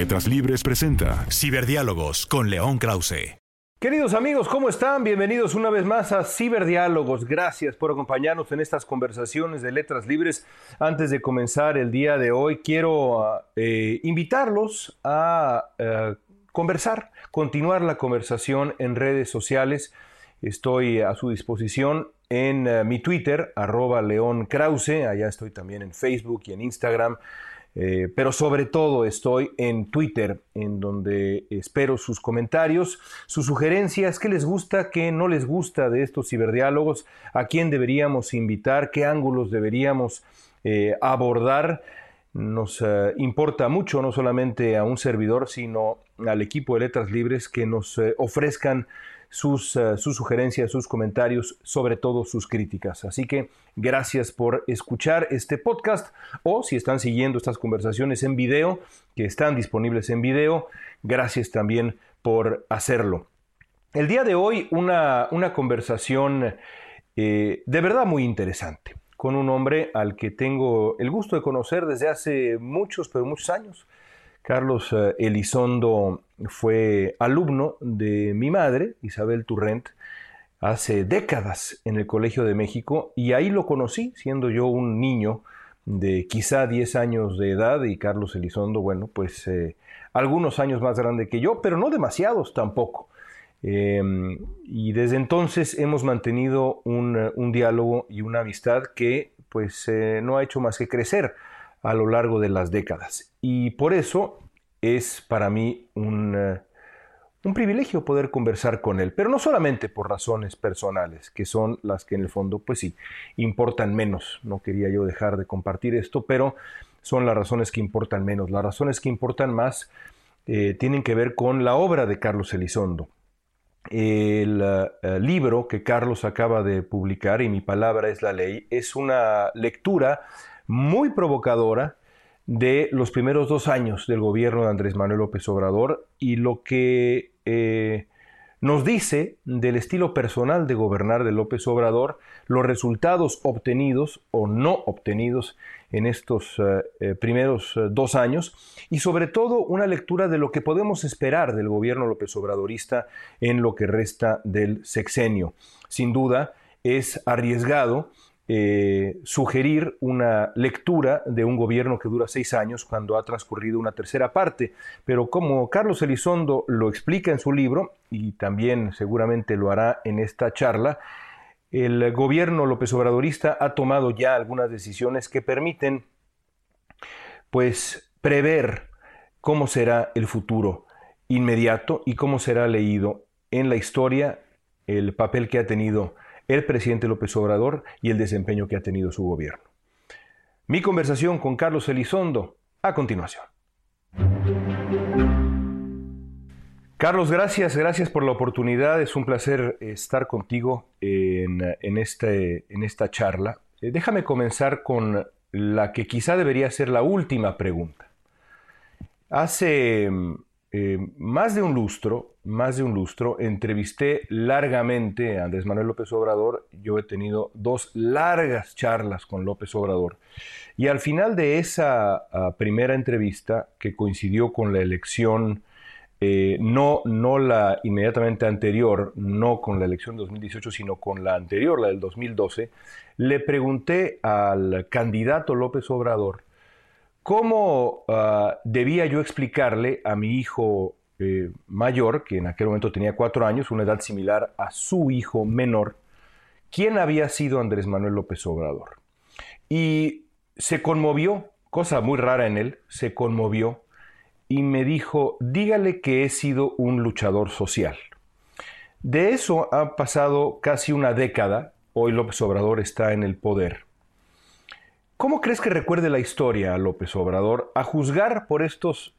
Letras Libres presenta Ciberdiálogos con León Krause. Queridos amigos, ¿cómo están? Bienvenidos una vez más a Ciberdiálogos. Gracias por acompañarnos en estas conversaciones de letras libres. Antes de comenzar el día de hoy, quiero eh, invitarlos a eh, conversar, continuar la conversación en redes sociales. Estoy a su disposición en eh, mi Twitter, arroba León Krause. Allá estoy también en Facebook y en Instagram. Eh, pero sobre todo estoy en Twitter, en donde espero sus comentarios, sus sugerencias, qué les gusta, qué no les gusta de estos ciberdiálogos, a quién deberíamos invitar, qué ángulos deberíamos eh, abordar. Nos eh, importa mucho, no solamente a un servidor, sino al equipo de Letras Libres que nos ofrezcan sus, sus, sugerencias, sus comentarios, sobre todo sus críticas. Así que gracias por escuchar este podcast o si están siguiendo estas conversaciones en video, que están disponibles en video, gracias también por hacerlo. El día de hoy una, una conversación eh, de verdad muy interesante con un hombre al que tengo el gusto de conocer desde hace muchos, pero muchos años. Carlos eh, Elizondo fue alumno de mi madre, Isabel Turrent, hace décadas en el Colegio de México y ahí lo conocí, siendo yo un niño de quizá 10 años de edad y Carlos Elizondo, bueno, pues eh, algunos años más grande que yo, pero no demasiados tampoco. Em, y desde entonces hemos mantenido un, diálogo y una amistad que pues eh, no ha hecho más que crecer a lo largo de las décadas. Y por eso es para mí un, eh, un, privilegio poder conversar con él, pero no solamente por razones personales, que son las que en el fondo, pues sí, importan menos. No quería yo dejar de compartir esto, pero son las razones que importan menos. Las razones que importan más eh, tienen que ver con la obra de Carlos Elizondo. El uh, libro que Carlos acaba de publicar, y mi palabra es la ley, es una lectura muy provocadora de los primeros dos años del gobierno de Andrés Manuel López Obrador y lo que eh, nos dice del estilo personal de gobernar de López Obrador, los resultados obtenidos o no obtenidos en estos eh, eh, primeros dos años y sobre todo una lectura de lo que podemos esperar del gobierno López Obradorista en lo que resta del sexenio. Sin duda es arriesgado eh, sugerir una lectura de un gobierno que dura seis años cuando ha transcurrido una tercera parte. Pero como Carlos Elizondo lo explica en su libro, y también seguramente lo hará en esta charla, el gobierno López Obradorista ha tomado ya algunas decisiones que permiten pues prever cómo será el futuro inmediato y cómo será leído en la historia el papel que ha tenido el presidente López Obrador y el desempeño que ha tenido su gobierno. Mi conversación con Carlos Elizondo a continuación. Carlos, gracias, gracias por la oportunidad. Es un placer estar contigo en, este, en esta charla. Eh, déjame comenzar con la que quizá debería ser la última pregunta. Hace eh, más de un lustro, más de un lustro, entrevisté largamente a Andrés Manuel López Obrador. Yo he tenido dos largas charlas con López Obrador. Y al final de esa ah, primera entrevista, que coincidió con la elección, eh, no, no la inmediatamente anterior, no con la elección de 2018, sino con la anterior, la del 2012, le pregunté al candidato López Obrador ¿Cómo ah, debía yo explicarle a mi hijo eh, mayor, que en aquel momento tenía cuatro años, una edad similar a su hijo menor, quién había sido Andrés Manuel López Obrador? Y se conmovió, cosa muy rara en él, se conmovió y me dijo, dígale que he sido un luchador social. De eso ha pasado casi una década, hoy López Obrador está en el poder. ¿Cómo crees que recuerde la historia a López Obrador a juzgar por estos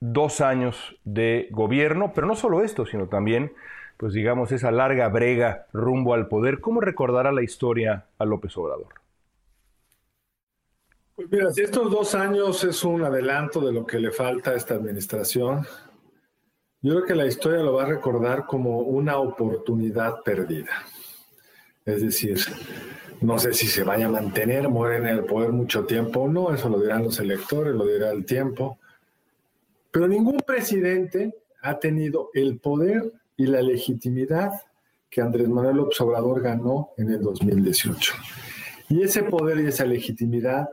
dos años de gobierno, pero no solo esto, sino también, pues digamos, esa larga brega rumbo al poder? ¿Cómo recordará la historia a López Obrador? Pues mira, si estos dos años es un adelanto de lo que le falta a esta administración, yo creo que la historia lo va a recordar como una oportunidad perdida. Es decir, no sé si se vaya a mantener, muere en el poder mucho tiempo o no, eso lo dirán los electores, lo dirá el tiempo. Pero ningún presidente ha tenido el poder y la legitimidad que Andrés Manuel López Obrador ganó en el 2018. Y ese poder y esa legitimidad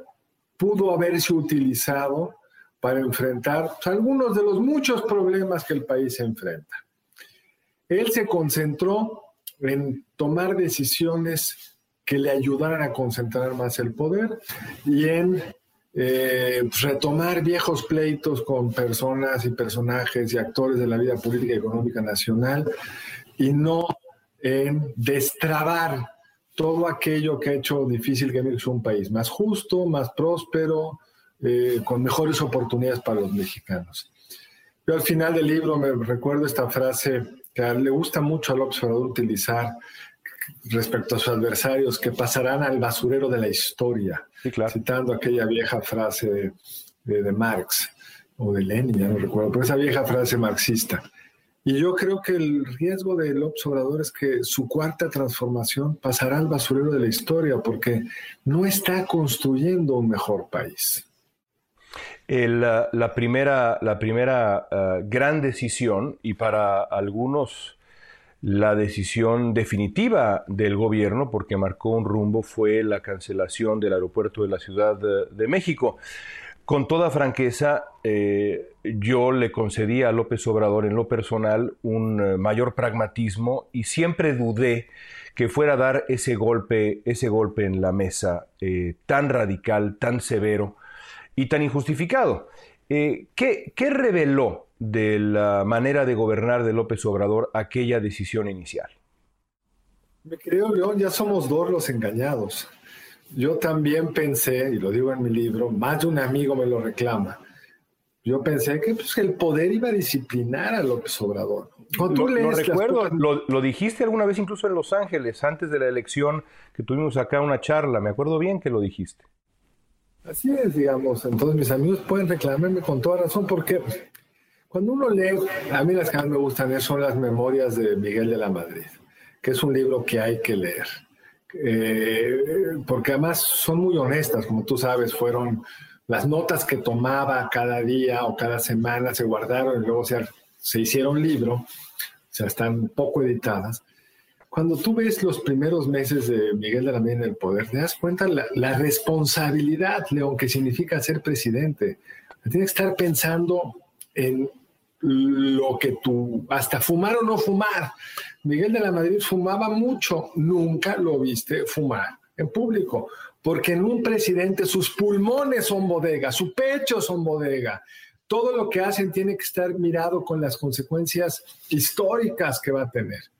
pudo haberse utilizado para enfrentar pues, algunos de los muchos problemas que el país enfrenta. Él se concentró en tomar decisiones que le ayudaran a concentrar más el poder y en eh, pues, retomar viejos pleitos con personas y personajes y actores de la vida política y económica nacional y no en destrabar todo aquello que ha hecho difícil que México sea un país más justo, más próspero, eh, con mejores oportunidades para los mexicanos. Yo al final del libro me recuerdo esta frase que le gusta mucho al observador utilizar respecto a sus adversarios, que pasarán al basurero de la historia, citando aquella vieja frase de, de, Marx o de Lenin, ya no recuerdo, pero esa vieja frase marxista. Y yo creo que el riesgo del observador es que su cuarta transformación pasará al basurero de la historia porque no está construyendo un mejor país. la primera, la primera uh, gran decisión, y para algunos la decisión definitiva del gobierno, porque marcó un rumbo, fue la cancelación del aeropuerto de la Ciudad de, México. Con toda franqueza, eh, yo le concedí a López Obrador en lo personal un eh, mayor pragmatismo y siempre dudé que fuera a dar ese golpe, ese golpe en la mesa eh, tan radical, tan severo y tan injustificado. ¿Qué, ¿Qué reveló de la manera de gobernar de López Obrador aquella decisión inicial? Me creo, León, ya somos dos los engañados. Yo también pensé, y lo digo en mi libro, más de un amigo me lo reclama. Yo pensé que pues, el poder iba a disciplinar a López Obrador. Cuando lo, recuerdo, lo, dijiste alguna vez incluso en Los Ángeles, antes de la elección que tuvimos acá una charla. Me acuerdo bien que lo dijiste. Así es, digamos. Entonces mis amigos pueden reclamarme con toda razón porque cuando uno lee, a mí las que más me gustan son las memorias de Miguel de la Madrid, que es un libro que hay que leer. Eh, porque además son muy honestas, como tú sabes, fueron las notas que tomaba cada día o cada semana, se guardaron y luego se, se hicieron libro, o sea, están poco editadas. Cuando tú ves los primeros meses de Miguel de la Mía en el poder, te das cuenta la, la responsabilidad, León, que significa ser presidente. Tienes que estar pensando en lo que tú, hasta fumar o no fumar. Miguel de la Madrid fumaba mucho, nunca lo viste fumar en público, porque en un presidente sus pulmones son bodega, su pecho son bodega. Todo lo que hacen tiene que estar mirado con las consecuencias históricas que va a tener.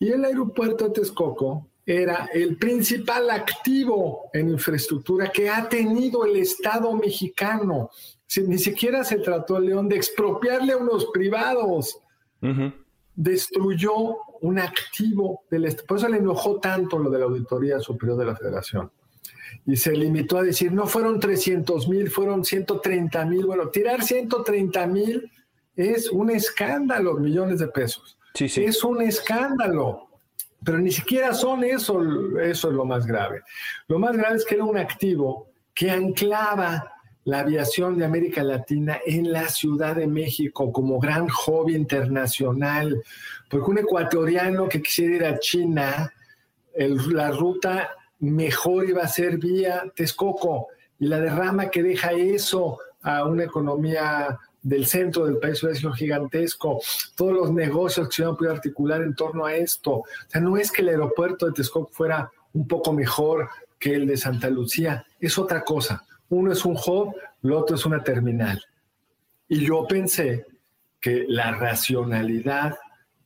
Y el aeropuerto de Texcoco era el principal activo en infraestructura que ha tenido el Estado mexicano ni siquiera se trató, León, de expropiarle a unos privados. Destruyó un activo del Estado. Por eso le enojó tanto lo de la Auditoría Superior de la Federación. Y se limitó a decir, no fueron 300 mil, fueron 130 mil. Bueno, tirar 130 mil es un escándalo, millones de pesos. Sí, sí. Es un escándalo. Pero ni siquiera son eso, eso es lo más grave. Lo más grave es que era un activo que anclaba la aviación de América Latina en la Ciudad de México como gran hobby internacional, porque un ecuatoriano que quisiera ir a China, la ruta mejor iba a ser vía Texcoco y la derrama que deja eso a una economía del centro del país hubiera sido gigantesco, todos los negocios que se a poder articular en torno a esto. O sea, no es que el aeropuerto de Texcoco fuera un poco mejor que el de Santa Lucía, es otra cosa. Uno es un hub, el otro es una terminal. Y yo pensé que la racionalidad,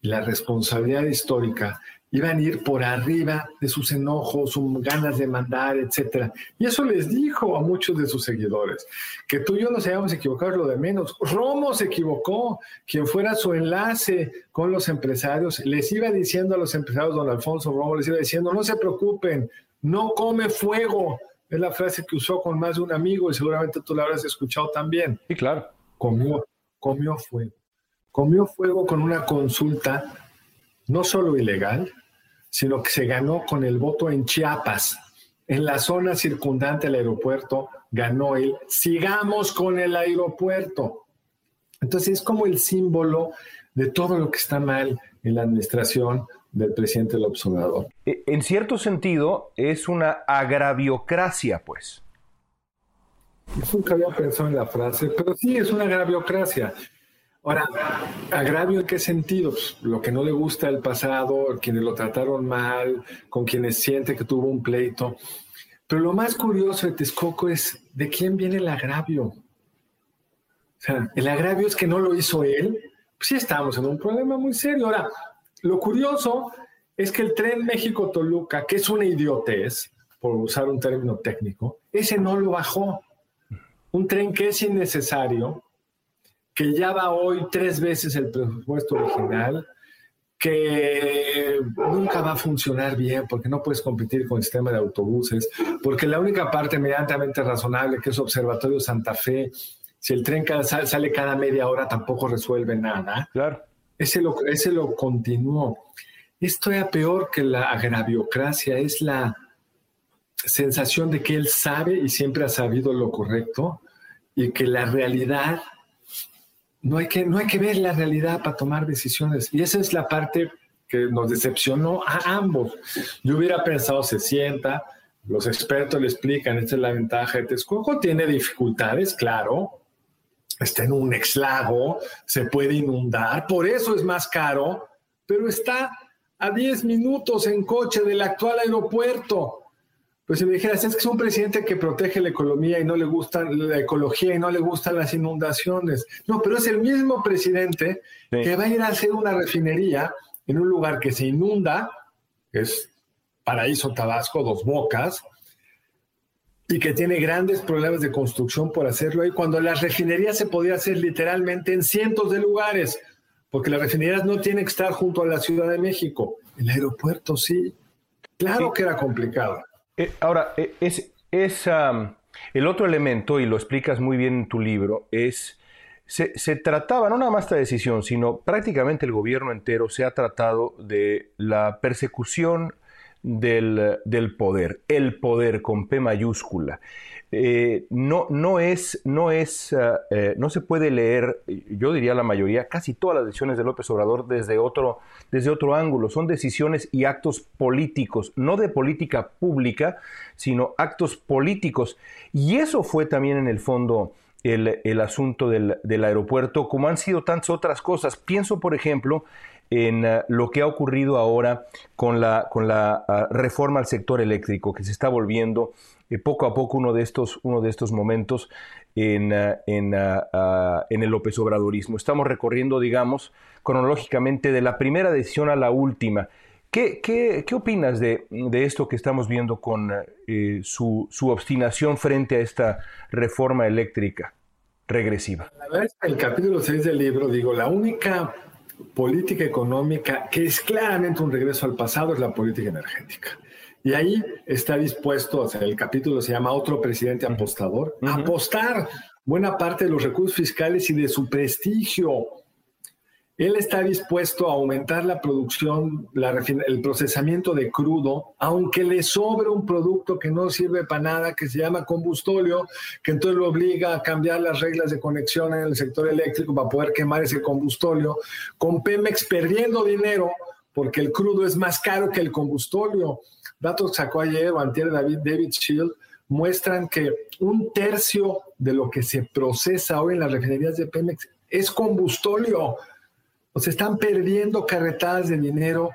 la responsabilidad histórica iban a ir por arriba de sus enojos, sus ganas de mandar, etc. Y eso les dijo a muchos de sus seguidores, que tú y yo nos hayamos equivocado lo de menos. Romo se equivocó, quien fuera su enlace con los empresarios, les iba diciendo a los empresarios, don Alfonso Romo, les iba diciendo, no se preocupen, no come fuego. Es la frase que usó con más de un amigo y seguramente tú la habrás escuchado también. Sí, claro. Comió, comió fuego. Comió fuego con una consulta no solo ilegal, sino que se ganó con el voto en Chiapas. En la zona circundante al aeropuerto ganó él. Sigamos con el aeropuerto. Entonces es como el símbolo de todo lo que está mal en la administración del presidente del observador. En cierto sentido, es una agraviocracia, pues. Nunca había pensado en la frase, pero sí es una agraviocracia. Ahora, agravio en qué sentidos? Lo que no le gusta del pasado, quienes lo trataron mal, con quienes siente que tuvo un pleito. Pero lo más curioso de Texcoco es de quién viene el agravio. O sea, el agravio es que no lo hizo él. Pues sí estamos en un problema muy serio. Ahora, lo curioso es que el tren México-Toluca, que es una idiotez, por usar un término técnico, ese no lo bajó. Un tren que es innecesario, que ya va hoy tres veces el presupuesto original, que nunca va a funcionar bien porque no puedes competir con el sistema de autobuses, porque la única parte medianamente razonable que es Observatorio Santa Fe, si el tren sale cada media hora tampoco resuelve nada. Claro. Ese lo, ese lo continuó. Esto es peor que la agraviocracia, es la sensación de que él sabe y siempre ha sabido lo correcto y que la realidad no hay que, no hay que ver la realidad para tomar decisiones. Y esa es la parte que nos decepcionó a ambos. Yo hubiera pensado, se sienta, los expertos le explican, esta es la ventaja de Texcoco, tiene dificultades, claro, está en un exlago, se puede inundar, por eso es más caro, pero está a 10 minutos en coche del actual aeropuerto. Pues si me dijeras, es que es un presidente que protege la economía y no le gusta la ecología y no le gustan las inundaciones. No, pero es el mismo presidente que va a ir a hacer una refinería en un lugar que se inunda, es Paraíso Tabasco, Dos Bocas, y que tiene grandes problemas de construcción por hacerlo ahí, cuando la refinería se podía hacer literalmente en cientos de lugares, porque las refinerías no tienen que estar junto a la Ciudad de México. El aeropuerto sí. Claro que era complicado. Eh, ahora, eh, es, el otro elemento, y lo explicas muy bien en tu libro, es, se, se, trataba, no nada más esta decisión, sino prácticamente el gobierno entero se ha tratado de la persecución del, del poder, el poder con P mayúscula. Eh, no, no, es, no, es, ah, eh, no se puede leer, yo diría la mayoría, casi todas las decisiones de López Obrador desde otro, desde otro ángulo. Son decisiones y actos políticos, no de política pública, sino actos políticos. Y eso fue también en el fondo el, el asunto del, del, aeropuerto, como han sido tantas otras cosas. Pienso, por ejemplo, en lo que ha ocurrido ahora con la, con la uh, reforma al sector eléctrico, que se está volviendo eh, poco a poco uno de estos, uno de estos momentos en, uh, en, en, el López Obradorismo. Estamos recorriendo, digamos, cronológicamente de la primera decisión a la última. ¿Qué, qué, qué opinas de, de, esto que estamos viendo con eh, su, su, obstinación frente a esta reforma eléctrica regresiva? La verdad es que el capítulo 6 del libro, digo, la única política económica que es claramente un regreso al pasado es la política energética. Y ahí está dispuesto, o sea, el capítulo se llama Otro presidente apostador, uh -huh. apostar buena parte de los recursos fiscales y de su prestigio. Él está dispuesto a aumentar la producción, la, el procesamiento de crudo, aunque le sobre un producto que no sirve para nada, que se llama combustóleo, que entonces lo obliga a cambiar las reglas de conexión en el sector eléctrico para poder quemar ese combustóleo, con Pemex perdiendo dinero porque el crudo es más caro que el combustóleo. Datos que sacó ayer o antier David, David Shield muestran que un tercio de lo que se procesa hoy en las refinerías de Pemex es combustóleo. O sea, están perdiendo carretadas de dinero,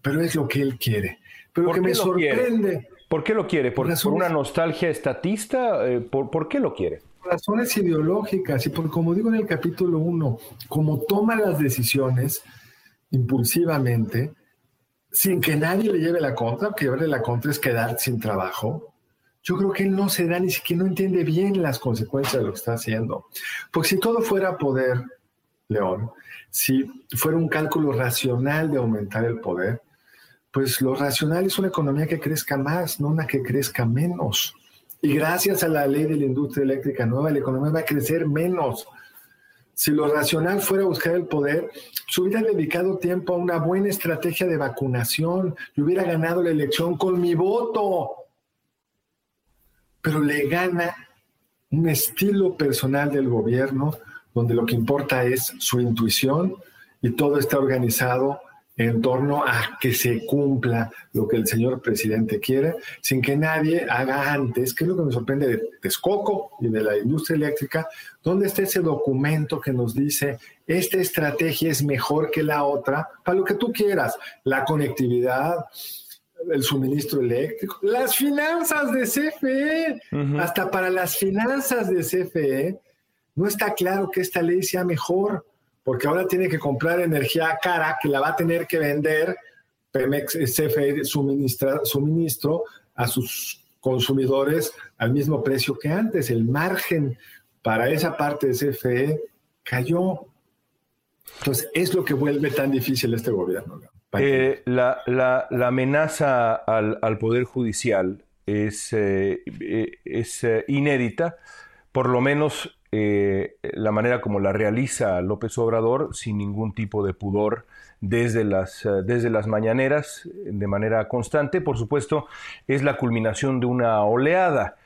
pero es lo que él quiere. Pero lo que me sorprende. Quiere? ¿Por qué lo quiere? ¿Por, razones, ¿por una nostalgia estatista? Eh, ¿por, ¿Por, qué lo quiere? Razones ideológicas y por, como digo en el capítulo 1, como toma las decisiones impulsivamente, sin que nadie le lleve la contra, porque llevarle la contra es quedar sin trabajo. Yo creo que él no se da ni siquiera no entiende bien las consecuencias de lo que está haciendo. Porque si todo fuera poder, León, si fuera un cálculo racional de aumentar el poder, pues lo racional es una economía que crezca más, no una que crezca menos. Y gracias a la ley de la industria eléctrica nueva, la economía va a crecer menos. Si lo racional fuera buscar el poder, se hubiera dedicado tiempo a una buena estrategia de vacunación y hubiera ganado la elección con mi voto. Pero le gana un estilo personal del gobierno donde lo que importa es su intuición y todo está organizado en torno a que se cumpla lo que el señor presidente quiere, sin que nadie haga antes, que es lo que me sorprende de Texcoco y de la industria eléctrica, ¿dónde está ese documento que nos dice, esta estrategia es mejor que la otra, para lo que tú quieras, la conectividad, el suministro eléctrico, las finanzas de CFE, hasta para las finanzas de CFE, no está claro que esta ley sea mejor porque ahora tiene que comprar energía cara que la va a tener que vender Pemex CFE suministra, suministro a sus consumidores al mismo precio que antes. El margen para esa parte de CFE cayó. Entonces, es lo que vuelve tan difícil este gobierno. Eh, la, amenaza al, Poder Judicial es, eh, eh, es inédita, por lo menos eh, la manera como la realiza López Obrador sin ningún tipo de pudor desde las, eh, desde las mañaneras de manera constante. Por supuesto, es la culminación de una oleada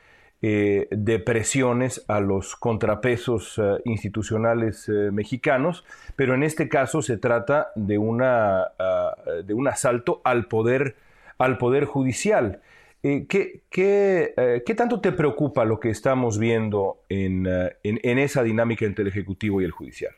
eh, de presiones a los contrapesos institucionales mexicanos, pero en este caso se trata de, una, ah, de un asalto al poder, al poder judicial. Eh, eh, ¿qué, tanto te preocupa lo que estamos viendo eh, en, esa dinámica entre el Ejecutivo y el Judicial?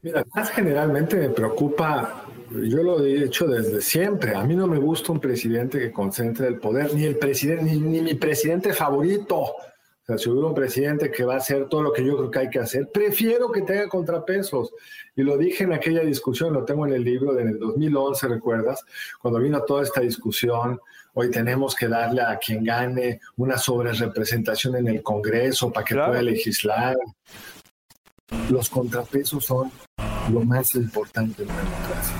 Mira, más generalmente me preocupa, yo lo he dicho desde siempre, a mí no me gusta un presidente que concentre el poder, ni el presidente, ni, ni mi presidente favorito. O sea, si hubiera un presidente que va a hacer todo lo que yo creo que hay que hacer, prefiero que tenga contrapesos. Y lo dije en aquella discusión, lo tengo en el libro de en el 2011, ¿recuerdas? Cuando vino toda esta discusión Hoy tenemos que darle a quien gane una sobrerepresentación en el Congreso para que pueda legislar. Los contrapesos son lo más importante en la democracia,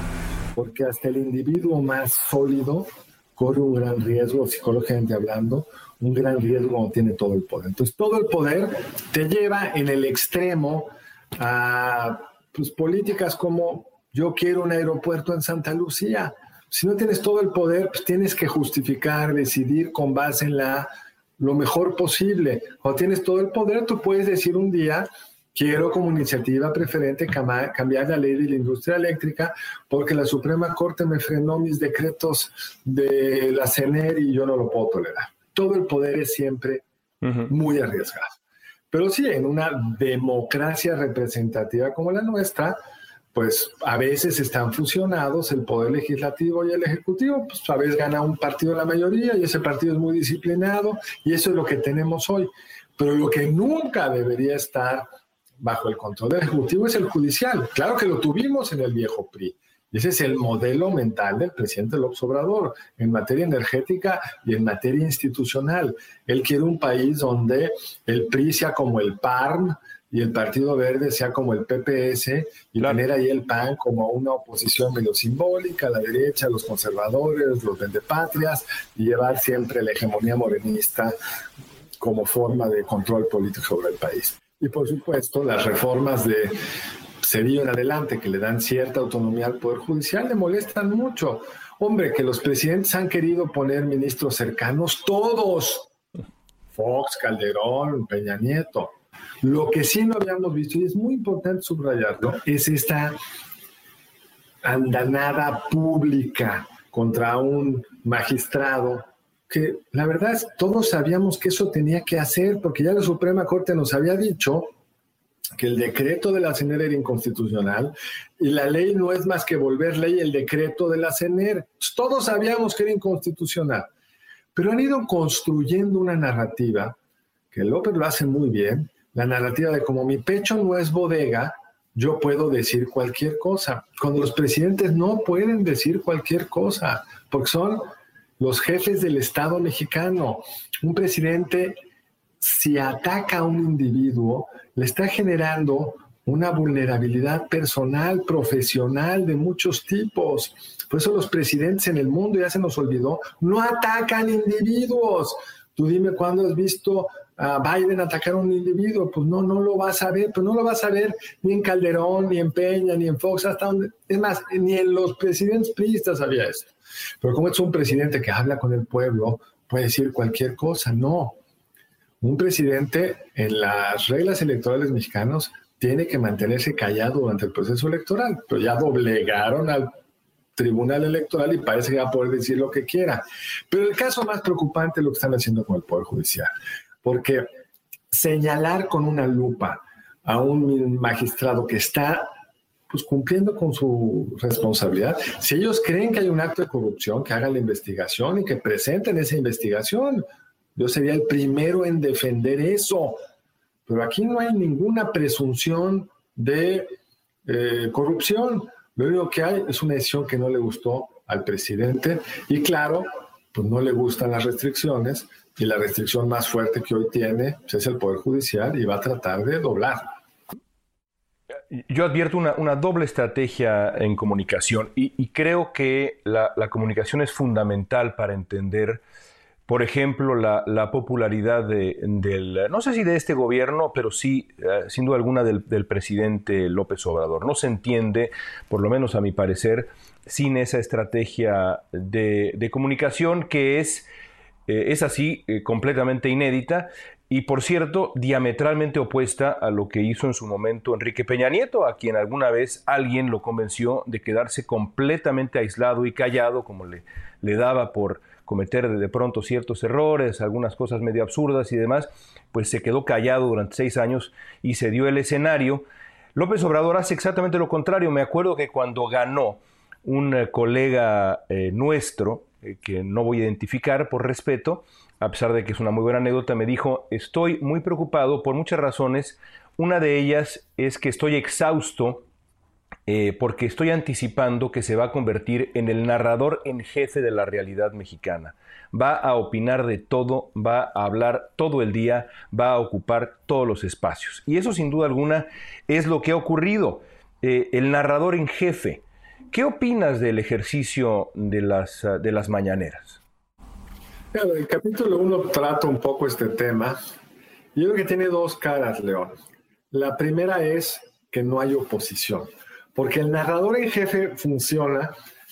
porque hasta el individuo más sólido corre un gran riesgo, psicológicamente hablando, un gran riesgo cuando tiene todo el poder. Entonces, todo el poder te lleva en el extremo a pues, políticas como yo quiero un aeropuerto en Santa Lucía si no tienes todo el poder, pues tienes que justificar, decidir con base en la lo mejor posible. Cuando tienes todo el poder, tú puedes decir un día, quiero como iniciativa preferente cambiar la ley de la industria eléctrica porque la Suprema Corte me frenó mis decretos de la CENER y yo no lo puedo tolerar. Todo el poder es siempre muy arriesgado. Pero sí, en una democracia representativa como la nuestra, pues a veces están fusionados el poder legislativo y el ejecutivo, pues a veces gana un partido la mayoría y ese partido es muy disciplinado y eso es lo que tenemos hoy. Pero lo que nunca debería estar bajo el control del ejecutivo es el judicial. Claro que lo tuvimos en el viejo PRI. Y ese es el modelo mental del presidente López Obrador en materia energética y en materia institucional. Él quiere un país donde el PRI sea como el PARM, y el Partido Verde sea como el PPS y tener ahí el PAN como una oposición medio simbólica, la derecha, los conservadores, los vendepatrias y llevar siempre la hegemonía morenista como forma de control político sobre el país. Y por supuesto, las reformas de Cedillo en adelante que le dan cierta autonomía al Poder Judicial le molestan mucho. Hombre, que los presidentes han querido poner ministros cercanos, todos. Fox, Calderón, Peña Nieto lo que sí no habíamos visto, y es muy importante subrayarlo, es esta andanada pública contra un magistrado que la verdad es, todos sabíamos que eso tenía que hacer porque ya la Suprema Corte nos había dicho que el decreto de la CENER era inconstitucional y la ley no es más que volver ley el decreto de la CENER. Todos sabíamos que era inconstitucional, pero han ido construyendo una narrativa que López lo hace muy bien, la narrativa de como mi pecho no es bodega, yo puedo decir cualquier cosa, cuando los presidentes no pueden decir cualquier cosa, porque son los jefes del Estado mexicano. Un presidente, si ataca a un individuo, le está generando una vulnerabilidad personal, profesional de muchos tipos. Por eso los presidentes en el mundo, ya se nos olvidó, no atacan individuos. Tú dime cuándo has visto a Biden atacar a un individuo, pues no, no lo vas a ver, pero no lo vas a ver ni en Calderón, ni en Peña, ni en Fox, hasta donde, es más, ni en los presidentes priistas había esto. Pero como es un presidente que habla con el pueblo, puede decir cualquier cosa, no. Un presidente en las reglas electorales mexicanos tiene que mantenerse callado durante el proceso electoral, pero ya doblegaron al Tribunal Electoral y parece que va a poder decir lo que quiera. Pero el caso más preocupante es lo que están haciendo con el Poder Judicial, porque señalar con una lupa a un magistrado que está pues cumpliendo con su responsabilidad. Si ellos creen que hay un acto de corrupción, que hagan la investigación y que presenten esa investigación. Yo sería el primero en defender eso. Pero aquí no hay ninguna presunción de eh, corrupción. Lo único que hay es una decisión que no le gustó al presidente y claro, pues no le gustan las restricciones y la restricción más fuerte que hoy tiene pues, es el Poder Judicial y va a tratar de doblar. Yo advierto una, doble estrategia en comunicación y, creo que la, comunicación es fundamental para entender, por ejemplo, la, popularidad del, no sé si de este gobierno, pero sí, eh, sin duda alguna, del, presidente López Obrador. No se entiende, por lo menos a mi parecer, sin esa estrategia de, comunicación que es, eh, es así, eh, completamente inédita y por cierto, diametralmente opuesta a lo que hizo en su momento Enrique Peña Nieto, a quien alguna vez alguien lo convenció de quedarse completamente aislado y callado, como le daba por cometer de pronto ciertos errores, algunas cosas medio absurdas y demás, pues se quedó callado durante seis años y se dio el escenario. López Obrador hace exactamente lo contrario. Me acuerdo que cuando ganó un eh, colega eh, nuestro, eh, que no voy a identificar por respeto, a pesar de que es una muy buena anécdota, me dijo, estoy muy preocupado por muchas razones. Una de ellas es que estoy exhausto eh, porque estoy anticipando que se va a convertir en el narrador en jefe de la realidad mexicana. Va a opinar de todo, va a hablar todo el día, va a ocupar todos los espacios. Y eso sin duda alguna es lo que ha ocurrido. Eh, el narrador en jefe. ¿Qué opinas del ejercicio de las, de las mañaneras? el capítulo 1 trata un poco este tema. Yo creo que tiene dos caras, León. La primera es que no hay oposición, porque el narrador en jefe funciona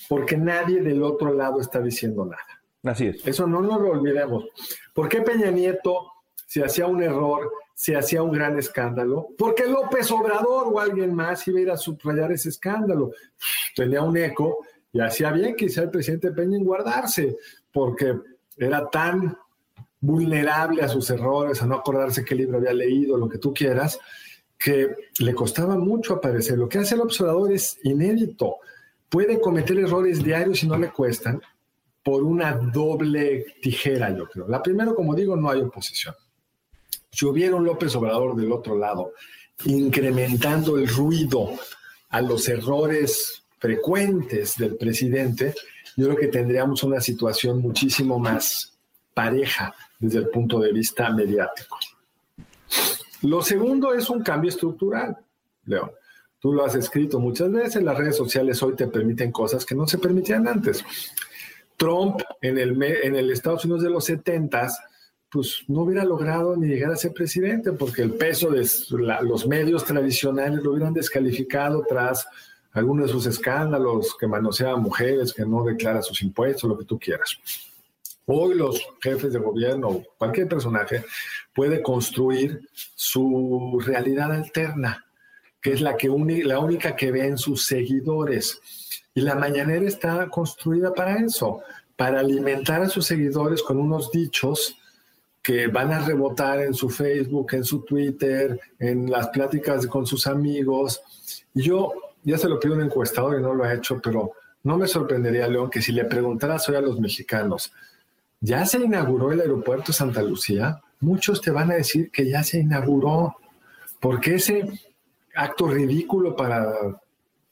porque nadie del otro lado está diciendo nada. Así es. Eso no nos lo olvidemos. ¿Por qué Peña Nieto, si hacía un error, si hacía un gran escándalo? Porque López Obrador o alguien más iba a ir a subrayar ese escándalo. Tenía un eco y hacía bien quizá el presidente Peña en guardarse, porque era tan vulnerable a sus errores, a no acordarse qué libro había leído, lo que tú quieras, que le costaba mucho aparecer. Lo que hace el observador es inédito. Puede cometer errores diarios y no le cuestan por una doble tijera, yo creo. La primera, como digo, no hay oposición. Si hubiera un López Obrador del otro lado, incrementando el ruido a los errores frecuentes del presidente, yo creo que tendríamos una situación muchísimo más pareja desde el punto de vista mediático. Lo segundo es un cambio estructural, León. Tú lo has escrito muchas veces, las redes sociales hoy te permiten cosas que no se permitían antes. Trump en el, en el Estados Unidos de los 70 pues no hubiera logrado ni llegar a ser presidente porque el peso de los medios tradicionales lo hubieran descalificado tras algunos de sus escándalos, que manosea a mujeres, que no declara sus impuestos, lo que tú quieras. Hoy los jefes de gobierno, cualquier personaje, puede construir su realidad alterna, que es la, que la única que ven sus seguidores. Y la mañanera está construida para eso, para alimentar a sus seguidores con unos dichos que van a rebotar en su Facebook, en su Twitter, en las pláticas con sus amigos. Y yo ya se lo pido un encuestador y no lo ha hecho, pero no me sorprendería, León, que si le preguntaras hoy a los mexicanos, ¿ya se inauguró el aeropuerto Santa Lucía? Muchos te van a decir que ya se inauguró, porque ese acto ridículo para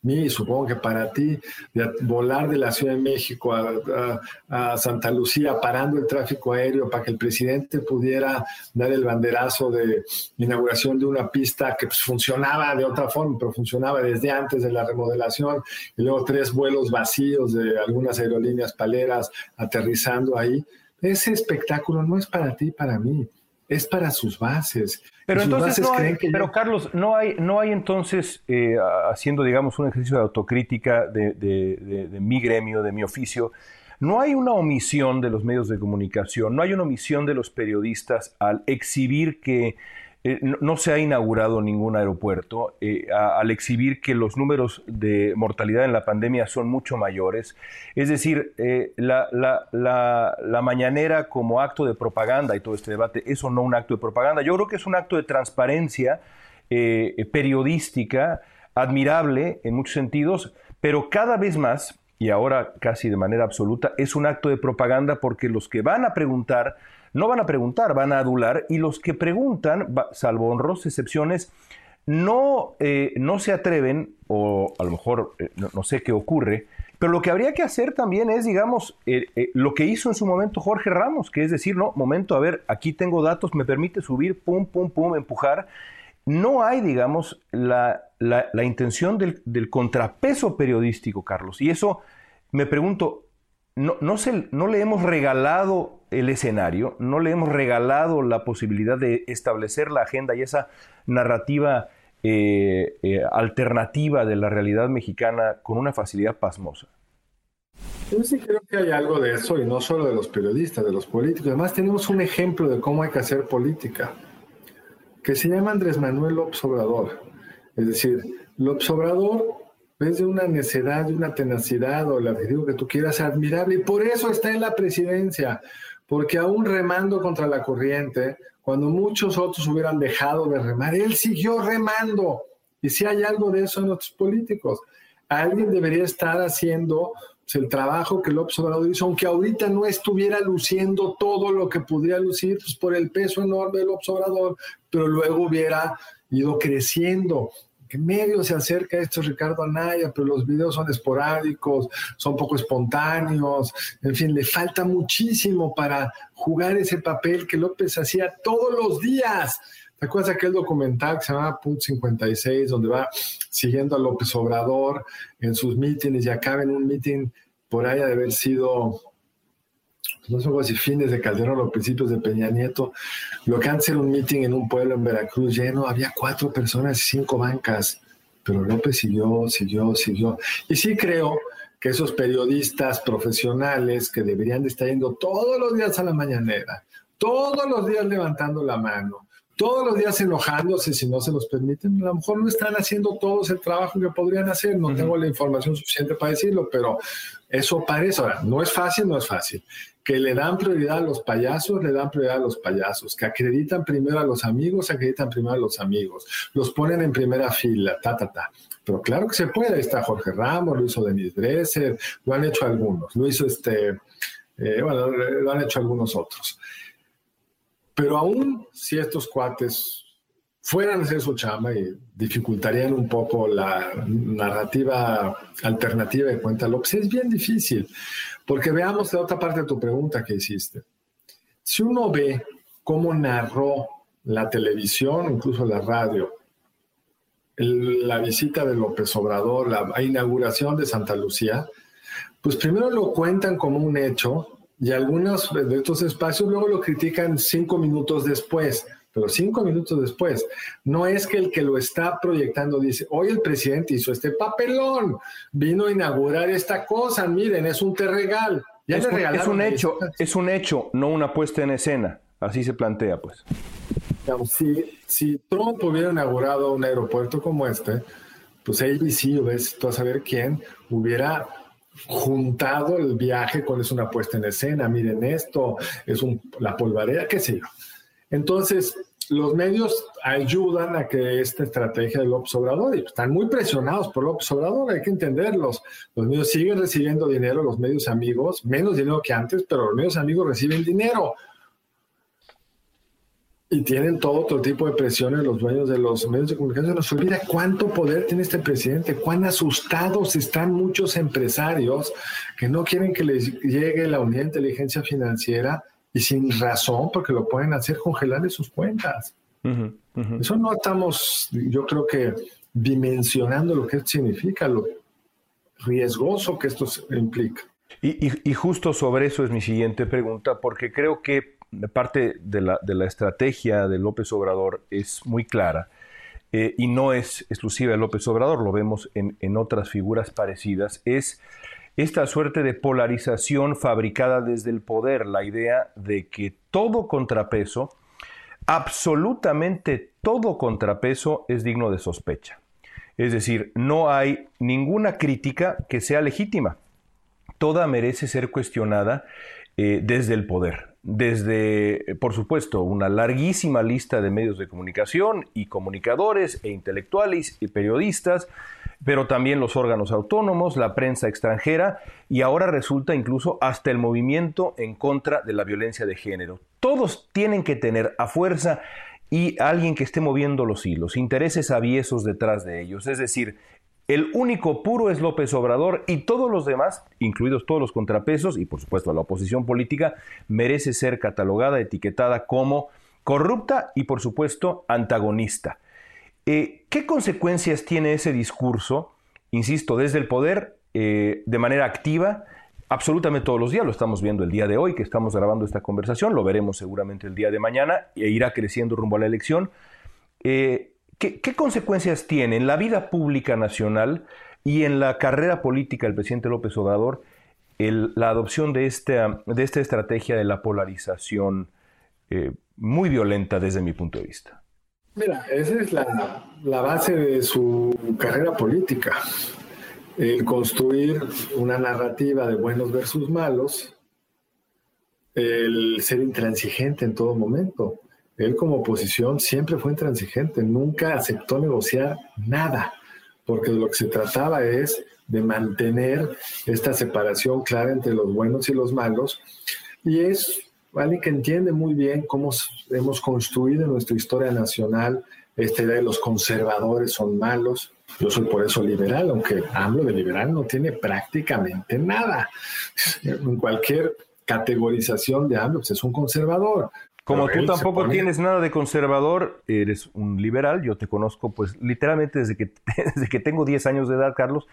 mí, supongo que para ti, de volar de la Ciudad de México a, Santa Lucía parando el tráfico aéreo para que el presidente pudiera dar el banderazo de inauguración de una pista que pues, funcionaba de otra forma, pero funcionaba desde antes de la remodelación, y luego tres vuelos vacíos de algunas aerolíneas paleras aterrizando ahí. Ese espectáculo no es para ti, para mí es para sus bases. Pero entonces, pero Carlos, no hay, no hay entonces, eh, haciendo, digamos, un ejercicio de autocrítica de, mi gremio, de mi oficio, no hay una omisión de los medios de comunicación, no hay una omisión de los periodistas al exhibir que eh, no, se ha inaugurado ningún aeropuerto, eh, al exhibir que los números de mortalidad en la pandemia son mucho mayores. Es decir, eh, la, la, mañanera como acto de propaganda y todo este debate, eso no un acto de propaganda. Yo creo que es un acto de transparencia periodística admirable en muchos sentidos, pero cada vez más, y ahora casi de manera absoluta, es un acto de propaganda porque los que van a preguntar no van a preguntar, van a adular y los que preguntan, salvo honrosas excepciones, no, eh, no se atreven, o a lo mejor eh, no, sé qué ocurre, pero lo que habría que hacer también es, digamos, eh, lo que hizo en su momento Jorge Ramos, que es decir, no, momento, a ver, aquí tengo datos, me permite subir, pum, pum, pum, empujar. No hay, digamos, la, la, intención del, del, contrapeso periodístico, Carlos. Y eso, me pregunto, no, no, se, no le hemos regalado el escenario, no le hemos regalado la posibilidad de establecer la agenda y esa narrativa eh, eh, alternativa de la realidad mexicana con una facilidad pasmosa. Yo sí creo que hay algo de eso y no solo de los periodistas, de los políticos. Además tenemos un ejemplo de cómo hay que hacer política, que se llama Andrés Manuel López Obrador. Es decir, López Obrador es de una necedad, de una tenacidad o el adjetivo que tú quieras admirable y por eso está en la presidencia porque aún remando contra la corriente, cuando muchos otros hubieran dejado de remar, él siguió remando. Y si hay algo de eso en nuestros políticos, alguien debería estar haciendo pues, el trabajo que López Obrador hizo, aunque ahorita no estuviera luciendo todo lo que podría lucir pues, por el peso enorme de López Obrador, pero luego hubiera ido creciendo que medio se acerca esto Ricardo Anaya, pero los videos son esporádicos, son poco espontáneos, en fin, le falta muchísimo para jugar ese papel que López hacía todos los días. ¿Te acuerdas aquel documental que se llama Punto 56, donde va siguiendo a López Obrador en sus mítines y acaba en un mítin por ahí de haber sido no sé si fines de Calderón o principios de Peña Nieto, lo era un meeting en un pueblo en Veracruz lleno, había cuatro personas y cinco bancas, pero López siguió, siguió, siguió. Y sí creo que esos periodistas profesionales que deberían de estar yendo todos los días a la mañanera, todos los días levantando la mano, todos los días enojándose si no se los permiten, a lo mejor no están haciendo todos el trabajo que podrían hacer, no tengo la información suficiente para decirlo, pero eso parece, ahora, no es fácil, no es fácil que le dan prioridad a los payasos, le dan prioridad a los payasos, que acreditan primero a los amigos, acreditan primero a los amigos, los ponen en primera fila, ta, ta, ta. Pero claro que se puede, ahí está Jorge Ramos, lo hizo Denis Dresser, lo han hecho algunos, lo hizo este, eh, bueno, lo han hecho algunos otros. Pero aún si estos cuates fueran a hacer su chamba y dificultarían un poco la narrativa alternativa de Cuenta es bien difícil. Porque veamos la otra parte de tu pregunta que hiciste. Si uno ve cómo narró la televisión, incluso la radio, la visita de López Obrador, la inauguración de Santa Lucía, pues primero lo cuentan como un hecho y algunos de estos espacios luego lo critican cinco minutos después pero cinco minutos después, no es que el que lo está proyectando dice, hoy el presidente hizo este papelón, vino a inaugurar esta cosa, miren, es un terregal. Ya es, un, es un hecho, es un hecho, no una puesta en escena. Así se plantea, pues. Si, si Trump hubiera inaugurado un aeropuerto como este, pues ABC o ves tú a saber quién hubiera juntado el viaje con es una puesta en escena, miren esto, es un, la polvareda, qué sé yo. Entonces, los medios ayudan a que esta estrategia de López Obrador, y están muy presionados por López Obrador, hay que entenderlos. Los medios siguen recibiendo dinero, los medios amigos, menos dinero que antes, pero los medios amigos reciben dinero. Y tienen todo otro tipo de presiones los dueños de los medios de comunicación. Nos olvida cuánto poder tiene este presidente, cuán asustados están muchos empresarios que no quieren que les llegue la unidad de inteligencia financiera y sin razón, porque lo pueden hacer congelarle sus cuentas. Eso no estamos, yo creo que dimensionando lo que esto significa, lo riesgoso que esto implica. y justo sobre eso es mi siguiente pregunta, porque creo que parte de la, de la, estrategia de López Obrador es muy clara eh, y no es exclusiva de López Obrador, lo vemos en, en, otras figuras parecidas, es esta suerte de polarización fabricada desde el poder, la idea de que todo contrapeso, absolutamente todo contrapeso es digno de sospecha. Es decir, no hay ninguna crítica que sea legítima. Toda merece ser cuestionada eh, desde el poder desde, por supuesto, una larguísima lista de medios de comunicación y comunicadores e intelectuales y periodistas, pero también los órganos autónomos, la prensa extranjera y ahora resulta incluso hasta el movimiento en contra de la violencia de género. Todos tienen que tener a fuerza y alguien que esté moviendo los hilos, intereses aviesos detrás de ellos. Es decir, el único puro es López Obrador y todos los demás, incluidos todos los contrapesos y por supuesto la oposición política, merece ser catalogada, etiquetada como corrupta y por supuesto antagonista. Eh, ¿Qué consecuencias tiene ese discurso, insisto, desde el poder eh, de manera activa? Absolutamente todos los días, lo estamos viendo el día de hoy que estamos grabando esta conversación, lo veremos seguramente el día de mañana e irá creciendo rumbo a la elección. Eh, ¿Qué, consecuencias tiene en la vida pública nacional y en la carrera política del presidente López Obrador la adopción de esta, de esta estrategia de la polarización eh, muy violenta desde mi punto de vista? Mira, esa es la, la base de su carrera política, el construir una narrativa de buenos versus malos, el ser intransigente en todo momento. Él como oposición siempre fue intransigente, nunca aceptó negociar nada, porque de lo que se trataba es de mantener esta separación clara entre los buenos y los malos. Y es alguien que entiende muy bien cómo hemos construido en nuestra historia nacional esta idea de los conservadores son malos. Yo soy por eso liberal, aunque hablo de liberal no tiene prácticamente nada. En cualquier categorización de AMLO, pues es un conservador. Como tú tampoco tienes nada de conservador, eres un liberal, yo te conozco pues literalmente desde que, desde que tengo 10 años de edad, Carlos,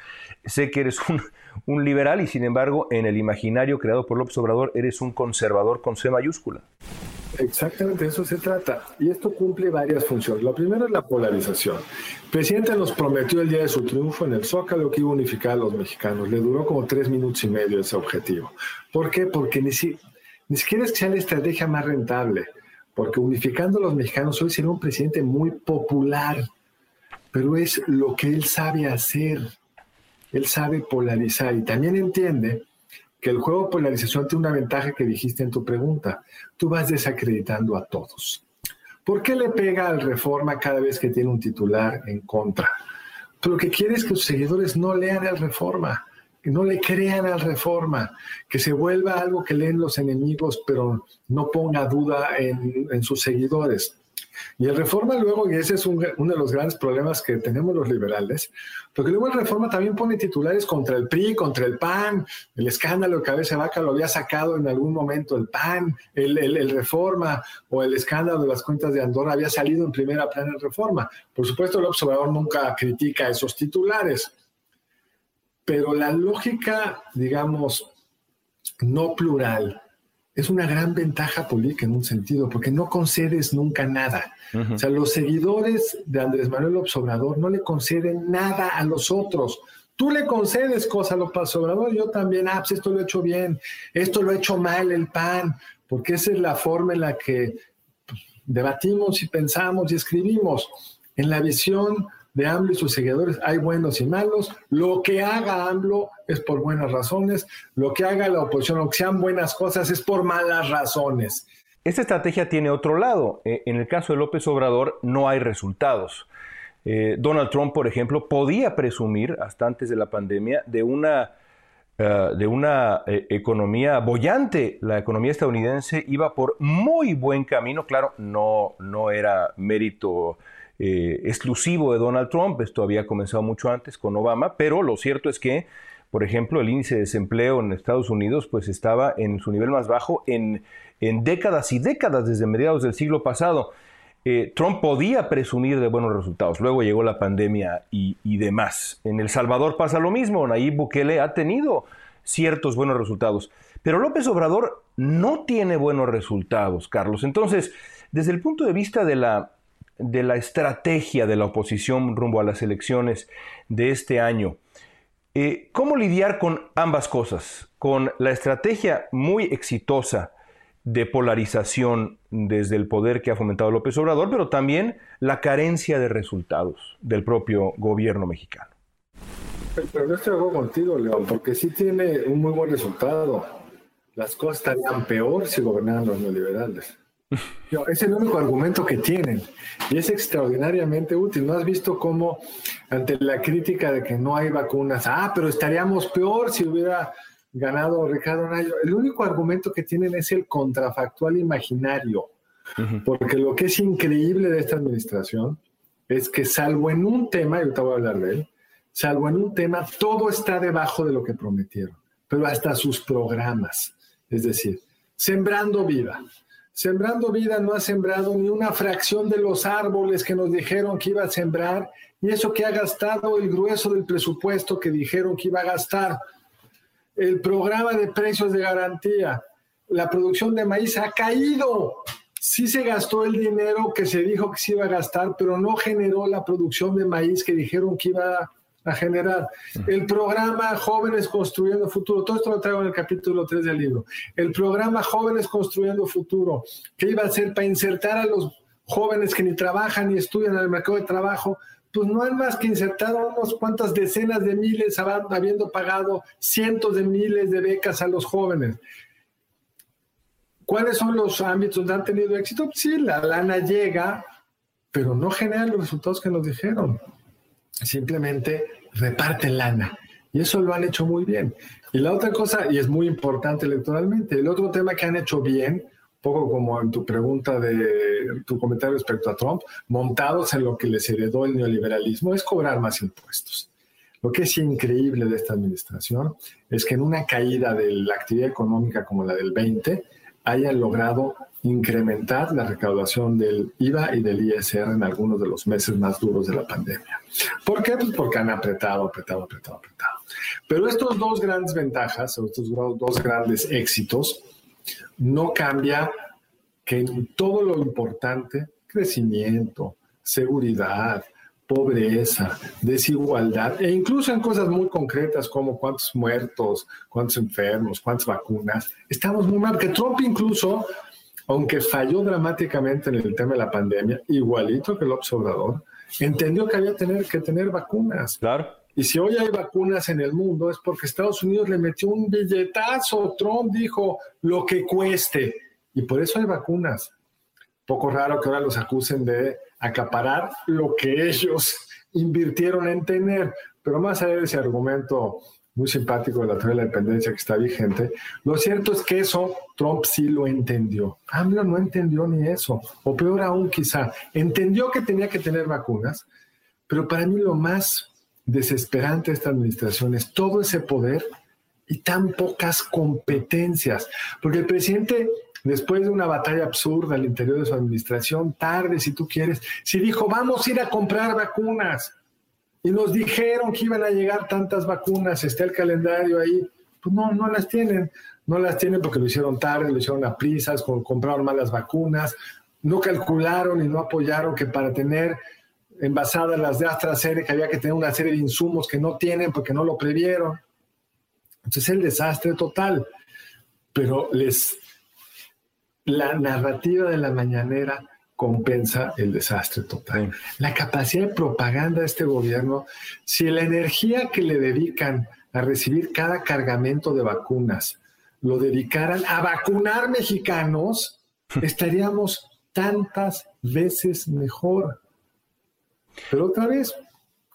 sé que eres un, un, liberal y sin embargo en el imaginario creado por López Obrador eres un conservador con C mayúscula. Exactamente, de eso se trata. Y esto cumple varias funciones. La primera es la polarización. El presidente nos prometió el día de su triunfo en el Zócalo que iba a unificar a los mexicanos. Le duró como tres minutos y medio ese objetivo. ¿Por qué? Porque ni, si, ni siquiera es que sea la estrategia más rentable, porque unificando a los mexicanos hoy sería un presidente muy popular, pero es lo que él sabe hacer. Él sabe polarizar y también entiende que el juego de polarización tiene una ventaja que dijiste en tu pregunta. Tú vas desacreditando a todos. ¿Por qué le pega al reforma cada vez que tiene un titular en contra? Pero lo que quiere es que sus seguidores no lean el reforma que no le crean al reforma, que se vuelva algo que leen los enemigos, pero no ponga duda en, sus seguidores. Y el reforma luego, y ese es uno de los grandes problemas que tenemos los liberales, porque luego el reforma también pone titulares contra el PRI, contra el PAN, el escándalo de cabeza vaca lo había sacado en algún momento el PAN, el, el, reforma o el escándalo de las cuentas de Andorra había salido en primera plana en reforma. Por supuesto, el observador nunca critica esos titulares. Pero la lógica, digamos, no plural, es una gran ventaja política en un sentido, porque no concedes nunca nada. O sea, los seguidores de Andrés Manuel Obrador no le conceden nada a los otros. Tú le concedes cosas a López Obrador, yo también, ah, pues esto lo he hecho bien, esto lo he hecho mal el PAN, porque esa es la forma en la que pues, debatimos y pensamos y escribimos. En la visión de AMLO y sus seguidores hay buenos y malos. Lo que haga AMLO es por buenas razones. Lo que haga la oposición, aunque sean buenas cosas, es por malas razones. Esta estrategia tiene otro lado. Eh, en el caso de López Obrador no hay resultados. Eh, Donald Trump, por ejemplo, podía presumir, hasta antes de la pandemia, de una eh, de una economía bollante. La economía estadounidense iba por muy buen camino. Claro, no, no era mérito eh, exclusivo de Donald Trump. Esto había comenzado mucho antes con Obama, pero lo cierto es que, por ejemplo, el índice de desempleo en Estados Unidos pues estaba en su nivel más bajo en, décadas y décadas desde mediados del siglo pasado. Trump podía presumir de buenos resultados. Luego llegó la pandemia y, y, demás. En El Salvador pasa lo mismo. Nayib Bukele ha tenido ciertos buenos resultados. Pero López Obrador no tiene buenos resultados, Carlos. Entonces, desde el punto de vista de la, de la estrategia de la oposición rumbo a las elecciones de este año, eh, ¿cómo lidiar con ambas cosas? Con la estrategia muy exitosa de polarización desde el poder que ha fomentado López Obrador, pero también la carencia de resultados del propio gobierno mexicano. Pero no estoy de acuerdo contigo, León, porque sí tiene un muy buen resultado. Las cosas estarían peor si gobernaran los neoliberales. Es el único argumento que tienen y es extraordinariamente útil. ¿No has visto cómo ante la crítica de que no hay vacunas, ah, pero estaríamos peor si hubiera ganado Ricardo Nayo. El único argumento que tienen es el contrafactual imaginario, porque lo que es increíble de esta administración es que salvo en un tema, y te voy a hablar de él, salvo en un tema, todo está debajo de lo que prometieron, pero hasta sus programas, es decir, sembrando vida. Sembrando vida no ha sembrado ni una fracción de los árboles que nos dijeron que iba a sembrar, y eso que ha gastado el grueso del presupuesto que dijeron que iba a gastar el programa de precios de garantía, la producción de maíz ha caído. Sí se gastó el dinero que se dijo que se iba a gastar, pero no generó la producción de maíz que dijeron que iba a generar. El programa Jóvenes Construyendo Futuro, todo esto lo traigo en el capítulo 3 del libro. El programa Jóvenes Construyendo Futuro, que iba a ser para insertar a los jóvenes que ni trabajan ni estudian en el mercado de trabajo, pues no hay más que insertar unos cuantas decenas de miles, habiendo pagado cientos de miles de becas a los jóvenes. ¿Cuáles son los ámbitos donde han tenido éxito? Sí, la lana llega, pero no genera los resultados que nos dijeron. Simplemente reparten lana. Y eso lo han hecho muy bien. Y la otra cosa, y es muy importante electoralmente, el otro tema que han hecho bien poco como en tu pregunta de tu comentario respecto a Trump, montados en lo que les heredó el neoliberalismo, es cobrar más impuestos. Lo que es increíble de esta administración es que en una caída de la actividad económica como la del 20, hayan logrado incrementar la recaudación del IVA y del ISR en algunos de los meses más duros de la pandemia. ¿Por qué? Pues porque han apretado, apretado, apretado, apretado. Pero estos dos grandes ventajas, estos dos grandes éxitos, no cambia que en todo lo importante, crecimiento, seguridad, pobreza, desigualdad, e incluso en cosas muy concretas como cuántos muertos, cuántos enfermos, cuántas vacunas, estamos muy mal, que Trump incluso, aunque falló dramáticamente en el tema de la pandemia, igualito que el observador, entendió que había tener, que tener vacunas. Claro. Y si hoy hay vacunas en el mundo es porque Estados Unidos le metió un billetazo. Trump dijo lo que cueste. Y por eso hay vacunas. Poco raro que ahora los acusen de acaparar lo que ellos invirtieron en tener. Pero más allá de ese argumento muy simpático de la teoría de la dependencia que está vigente, lo cierto es que eso Trump sí lo entendió. AMLO no entendió ni eso. O peor aún quizá, entendió que tenía que tener vacunas, pero para mí lo más desesperante esta administración es todo ese poder y tan pocas competencias. Porque el presidente, después de una batalla absurda al interior de su administración, tarde si tú quieres, si dijo, vamos a ir a comprar vacunas. Y nos dijeron que iban a llegar tantas vacunas, está el calendario ahí. Pues no, no las tienen. No las tienen porque lo hicieron tarde, lo hicieron a prisas, compraron malas vacunas, no calcularon y no apoyaron que para tener envasadas las de AstraZeneca, había que tener una serie de insumos que no tienen porque no lo previeron. Entonces el desastre total. Pero les la narrativa de la mañanera compensa el desastre total. La capacidad de propaganda de este gobierno, si la energía que le dedican a recibir cada cargamento de vacunas lo dedicaran a vacunar mexicanos, estaríamos tantas veces mejor. Pero otra vez,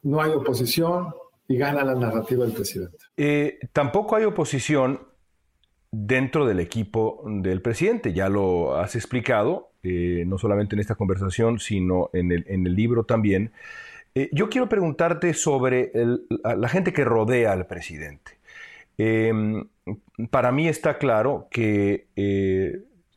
no hay oposición, y gana la narrativa del presidente. Eh, tampoco hay oposición dentro del equipo del presidente, ya lo has explicado, eh, no solamente en esta conversación, sino en el, en el libro también. Eh, yo quiero preguntarte sobre la gente que rodea al presidente. Em, para mí está claro que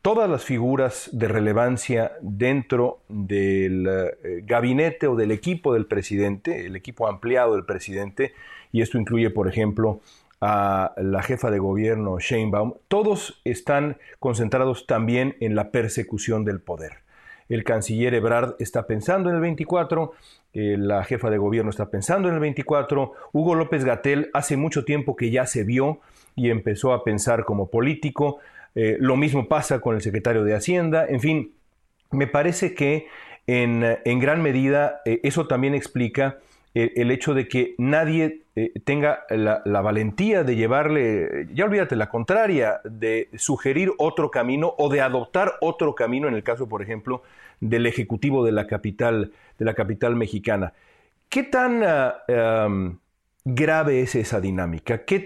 todas las figuras de relevancia dentro del eh, gabinete o del equipo del presidente, el equipo ampliado del presidente, y esto incluye, por ejemplo, a la jefa de gobierno Sheinbaum, todos están concentrados también en la persecución del poder. El canciller Ebrard está pensando en el 24, eh, la jefa de gobierno está pensando en el 24, Hugo López Gatel hace mucho tiempo que ya se vio y empezó a pensar como político, eh, lo mismo pasa con el secretario de Hacienda. En fin, me parece que en, gran medida eh, eso también explica el hecho de que nadie tenga la, valentía de llevarle, ya olvídate, la contraria, de sugerir otro camino o de adoptar otro camino, en el caso, por ejemplo, del Ejecutivo de la capital, de la capital mexicana. ¿Qué tan grave es esa dinámica? ¿Qué,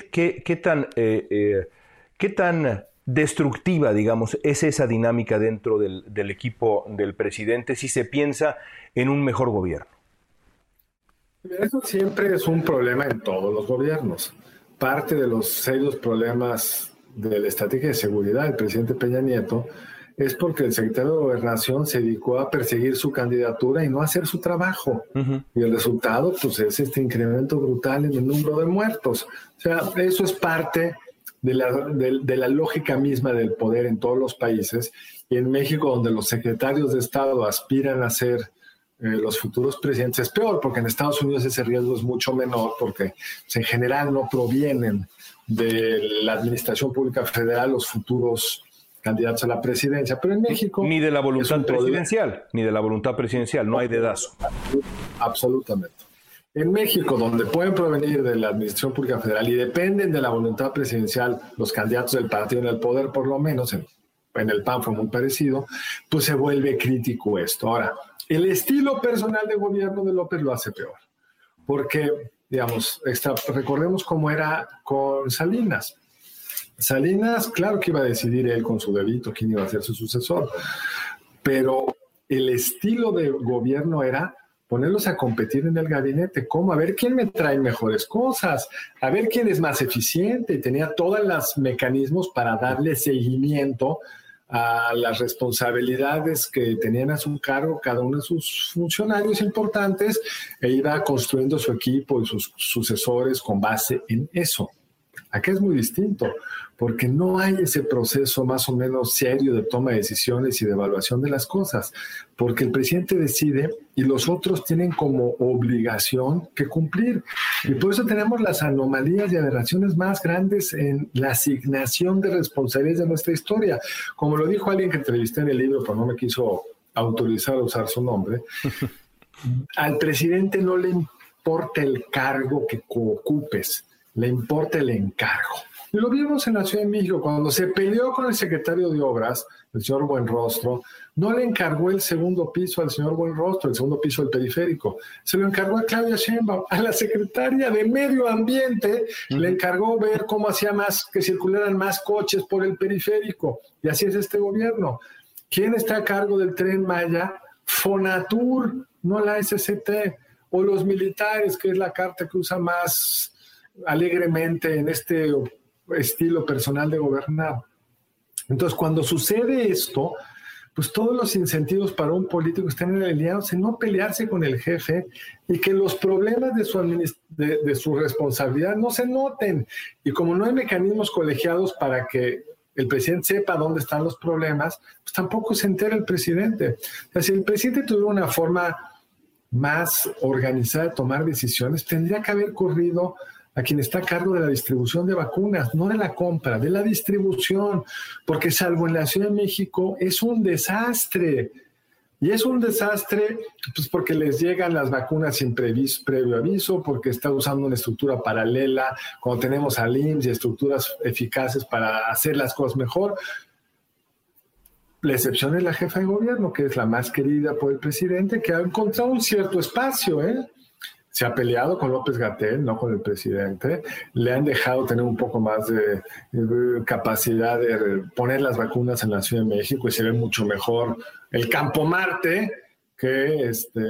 tan, qué tan destructiva, digamos, es esa dinámica dentro del, equipo del presidente si se piensa en un mejor gobierno? Eso siempre es un problema en todos los gobiernos. Parte de los serios problemas de la estrategia de seguridad del presidente Peña Nieto es porque el secretario de Gobernación se dedicó a perseguir su candidatura y no a hacer su trabajo. Y el resultado, pues, es este incremento brutal en el número de muertos. O sea, eso es parte de la, lógica misma del poder en todos los países. Y en México, donde los secretarios de Estado aspiran a ser eh, los futuros presidentes, es peor, porque en Estados Unidos ese riesgo es mucho menor, porque pues, en general no provienen de la administración pública federal los futuros candidatos a la presidencia, pero en México... Ni de la voluntad presidencial, ni de la voluntad presidencial, no hay dedazo. Absolutamente. En México, donde pueden provenir de la Administración Pública Federal y dependen de la voluntad presidencial, los candidatos del partido en el poder, por lo menos, en, el PAN fue muy parecido, pues se vuelve crítico esto. Ahora, el estilo personal de gobierno de López lo hace peor, porque, digamos, recordemos cómo era con Salinas. Salinas, claro que iba a decidir él con su debito quién iba a ser su sucesor, pero el estilo de gobierno era ponerlos a competir en el gabinete. ¿Cómo? A ver quién me trae mejores cosas, a ver quién es más eficiente. Tenía todos los mecanismos para darle seguimiento a las responsabilidades que tenían a su cargo cada uno de sus funcionarios importantes e iba construyendo su equipo y sus sucesores con base en eso. Aquí es muy distinto porque no hay ese proceso más o menos serio de toma de decisiones y de evaluación de las cosas, porque el presidente decide y los otros tienen como obligación que cumplir. Y por eso tenemos las anomalías y aberraciones más grandes en la asignación de responsabilidades de nuestra historia. Como lo dijo alguien que entrevisté en el libro, pero no me quiso autorizar a usar su nombre, al presidente no le importa el cargo que ocupes, le importa el encargo. Y lo vimos en la Ciudad de México, cuando se peleó con el secretario de Obras, el señor Buenrostro, no le encargó el segundo piso al señor Buenrostro, el segundo piso del periférico, se lo encargó a Claudia Sheinbaum, a la secretaria de Medio Ambiente, le encargó ver cómo hacía más, que circularan más coches por el periférico, y así es este gobierno. ¿Quién está a cargo del tren Maya? Fonatur, no la SCT, o los militares, que es la carta que usa más alegremente en este estilo personal de gobernar. Entonces, cuando sucede esto, pues todos los incentivos para un político están aliados en no pelearse con el jefe y que los problemas de su, de, su responsabilidad no se noten. Y como no hay mecanismos colegiados para que el presidente sepa dónde están los problemas, pues tampoco se entera el presidente. O sea, si el presidente tuviera una forma más organizada de tomar decisiones, tendría que haber corrido a quien está a cargo de la distribución de vacunas, no de la compra, de la distribución, porque salvo en la Ciudad de México es un desastre. Y es un desastre pues porque les llegan las vacunas sin previo aviso, porque está usando una estructura paralela, cuando tenemos al IMSS y estructuras eficaces para hacer las cosas mejor. La excepción es la jefa de gobierno, que es la más querida por el presidente, que ha encontrado un cierto espacio, ¿eh? Se ha peleado con López Gatel, no con el presidente, le han dejado tener un poco más de, capacidad de poner las vacunas en la Ciudad de México y se ve mucho mejor el Campo Marte que este,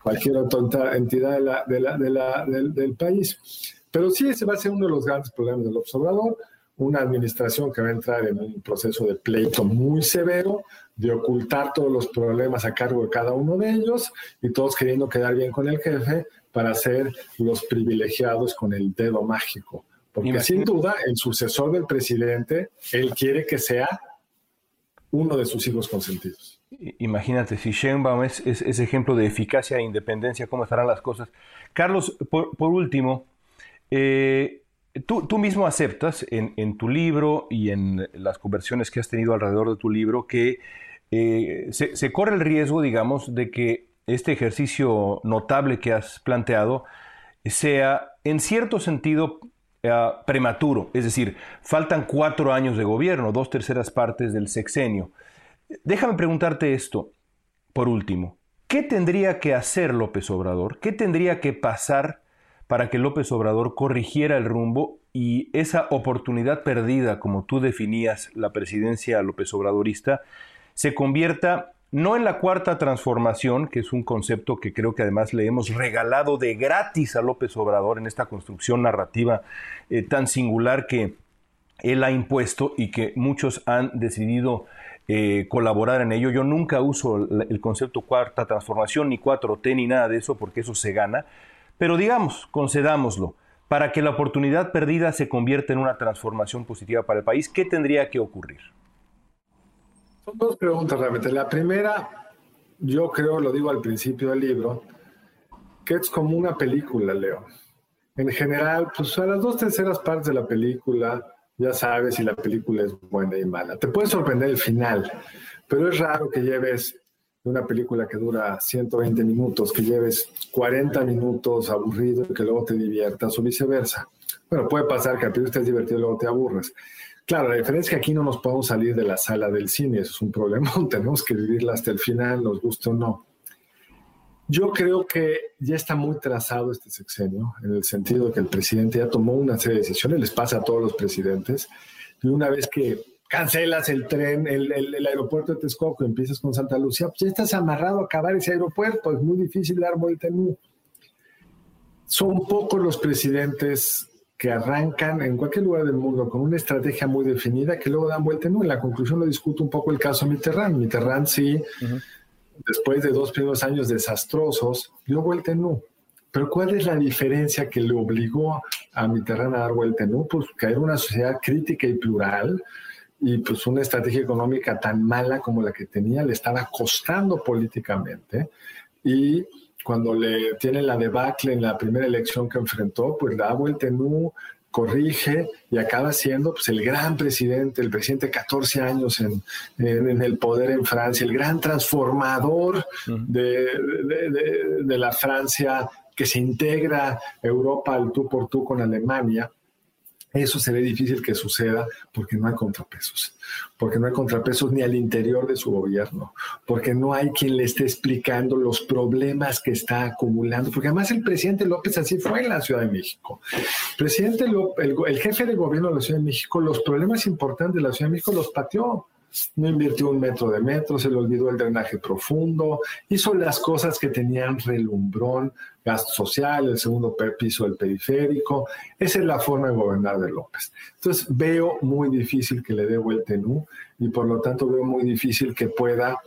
cualquier otra entidad del, país. Pero sí, ese va a ser uno de los grandes problemas del observador una administración que va a entrar en un proceso de pleito muy severo, de ocultar todos los problemas a cargo de cada uno de ellos y todos queriendo quedar bien con el jefe para ser los privilegiados con el dedo mágico. Porque sin duda el sucesor del presidente, él quiere que sea uno de sus hijos consentidos. Imagínate, si Sheinbaum es, es, ejemplo de eficacia e independencia, ¿cómo estarán las cosas? Carlos, por, último, eh, Tú, mismo aceptas en, tu libro y en las conversiones que has tenido alrededor de tu libro que eh, se, corre el riesgo, digamos, de que este ejercicio notable que has planteado sea en cierto sentido eh, prematuro, es decir, faltan cuatro años de gobierno, dos terceras partes del sexenio. Déjame preguntarte esto, por último, ¿qué tendría que hacer López Obrador? ¿Qué tendría que pasar? para que López Obrador corrigiera el rumbo y esa oportunidad perdida, como tú definías la presidencia López Obradorista, se convierta no en la cuarta transformación, que es un concepto que creo que además le hemos regalado de gratis a López Obrador en esta construcción narrativa eh, tan singular que él ha impuesto y que muchos han decidido eh, colaborar en ello. Yo nunca uso el, el concepto cuarta transformación, ni 4T, ni nada de eso, porque eso se gana. Pero digamos, concedámoslo, para que la oportunidad perdida se convierta en una transformación positiva para el país, ¿qué tendría que ocurrir? Son dos preguntas realmente. La primera, yo creo, lo digo al principio del libro, que es como una película, Leo. En general, pues a las dos terceras partes de la película, ya sabes si la película es buena y mala. Te puede sorprender el final, pero es raro que lleves una película que dura 120 minutos, que lleves 40 minutos aburrido y que luego te diviertas o viceversa. Bueno, puede pasar que al principio estés divertido y luego te aburres. Claro, la diferencia es que aquí no nos podemos salir de la sala del cine, eso es un problema, tenemos que vivirla hasta el final, nos guste o no. Yo creo que ya está muy trazado este sexenio, en el sentido de que el presidente ya tomó una serie de decisiones, les pasa a todos los presidentes, y una vez que cancelas el tren, el, aeropuerto de Texcoco, empiezas con Santa Lucía, pues ya estás amarrado a acabar ese aeropuerto, es muy difícil dar vuelta en. Son pocos los presidentes que arrancan en cualquier lugar del mundo con una estrategia muy definida que luego dan vuelta en la conclusión lo discuto un poco el caso Mitterrand. Mitterrand sí, después de dos primeros años desastrosos, dio vuelta en U. Pero ¿cuál es la diferencia que le obligó a Mitterrand a dar vuelta en U? Pues que era una sociedad crítica y plural, y pues una estrategia económica tan mala como la que tenía le estaba costando políticamente y cuando le tiene la debacle en la primera elección que enfrentó, pues da vuelta en U, corrige y acaba siendo pues, el gran presidente, el presidente 14 años en, en, el poder en Francia, el gran transformador de, de, de la Francia que se integra Europa al tú por tú con Alemania eso se ve difícil que suceda porque no hay contrapesos, porque no hay contrapesos ni al interior de su gobierno, porque no hay quien le esté explicando los problemas que está acumulando, porque además el presidente López así fue en la Ciudad de México. El presidente López, el, jefe de gobierno de la Ciudad de México, los problemas importantes de la Ciudad de México los pateó no invirtió un metro de metro, se le olvidó el drenaje profundo, hizo las cosas que tenían relumbrón, gasto social, el segundo piso del periférico. Esa es la forma de gobernar de López. Entonces veo muy difícil que le dé vuelta en U y por lo tanto veo muy difícil que pueda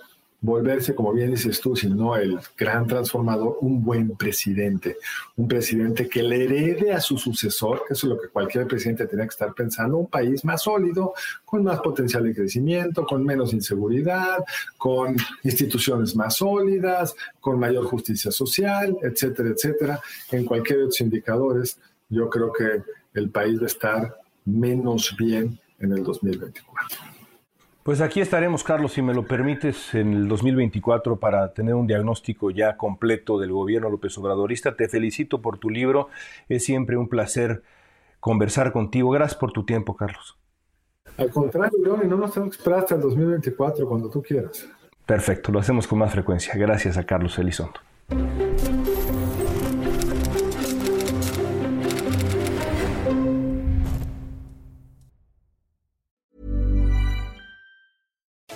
volverse, como bien dices tú, sino el gran transformador, un buen presidente, un presidente que le herede a su sucesor, que eso es lo que cualquier presidente tiene que estar pensando, un país más sólido, con más potencial de crecimiento, con menos inseguridad, con instituciones más sólidas, con mayor justicia social, etcétera, etcétera. En cualquier de los indicadores, yo creo que el país va a estar menos bien en el 2024. Pues aquí estaremos, Carlos, si me lo permites, en el 2024 para tener un diagnóstico ya completo del gobierno López Obradorista. Te felicito por tu libro. Es siempre un placer conversar contigo. Gracias por tu tiempo, Carlos. Al contrario, y no nos tenemos que esperar hasta el 2024, cuando tú quieras. Perfecto, lo hacemos con más frecuencia. Gracias a Carlos Elizondo.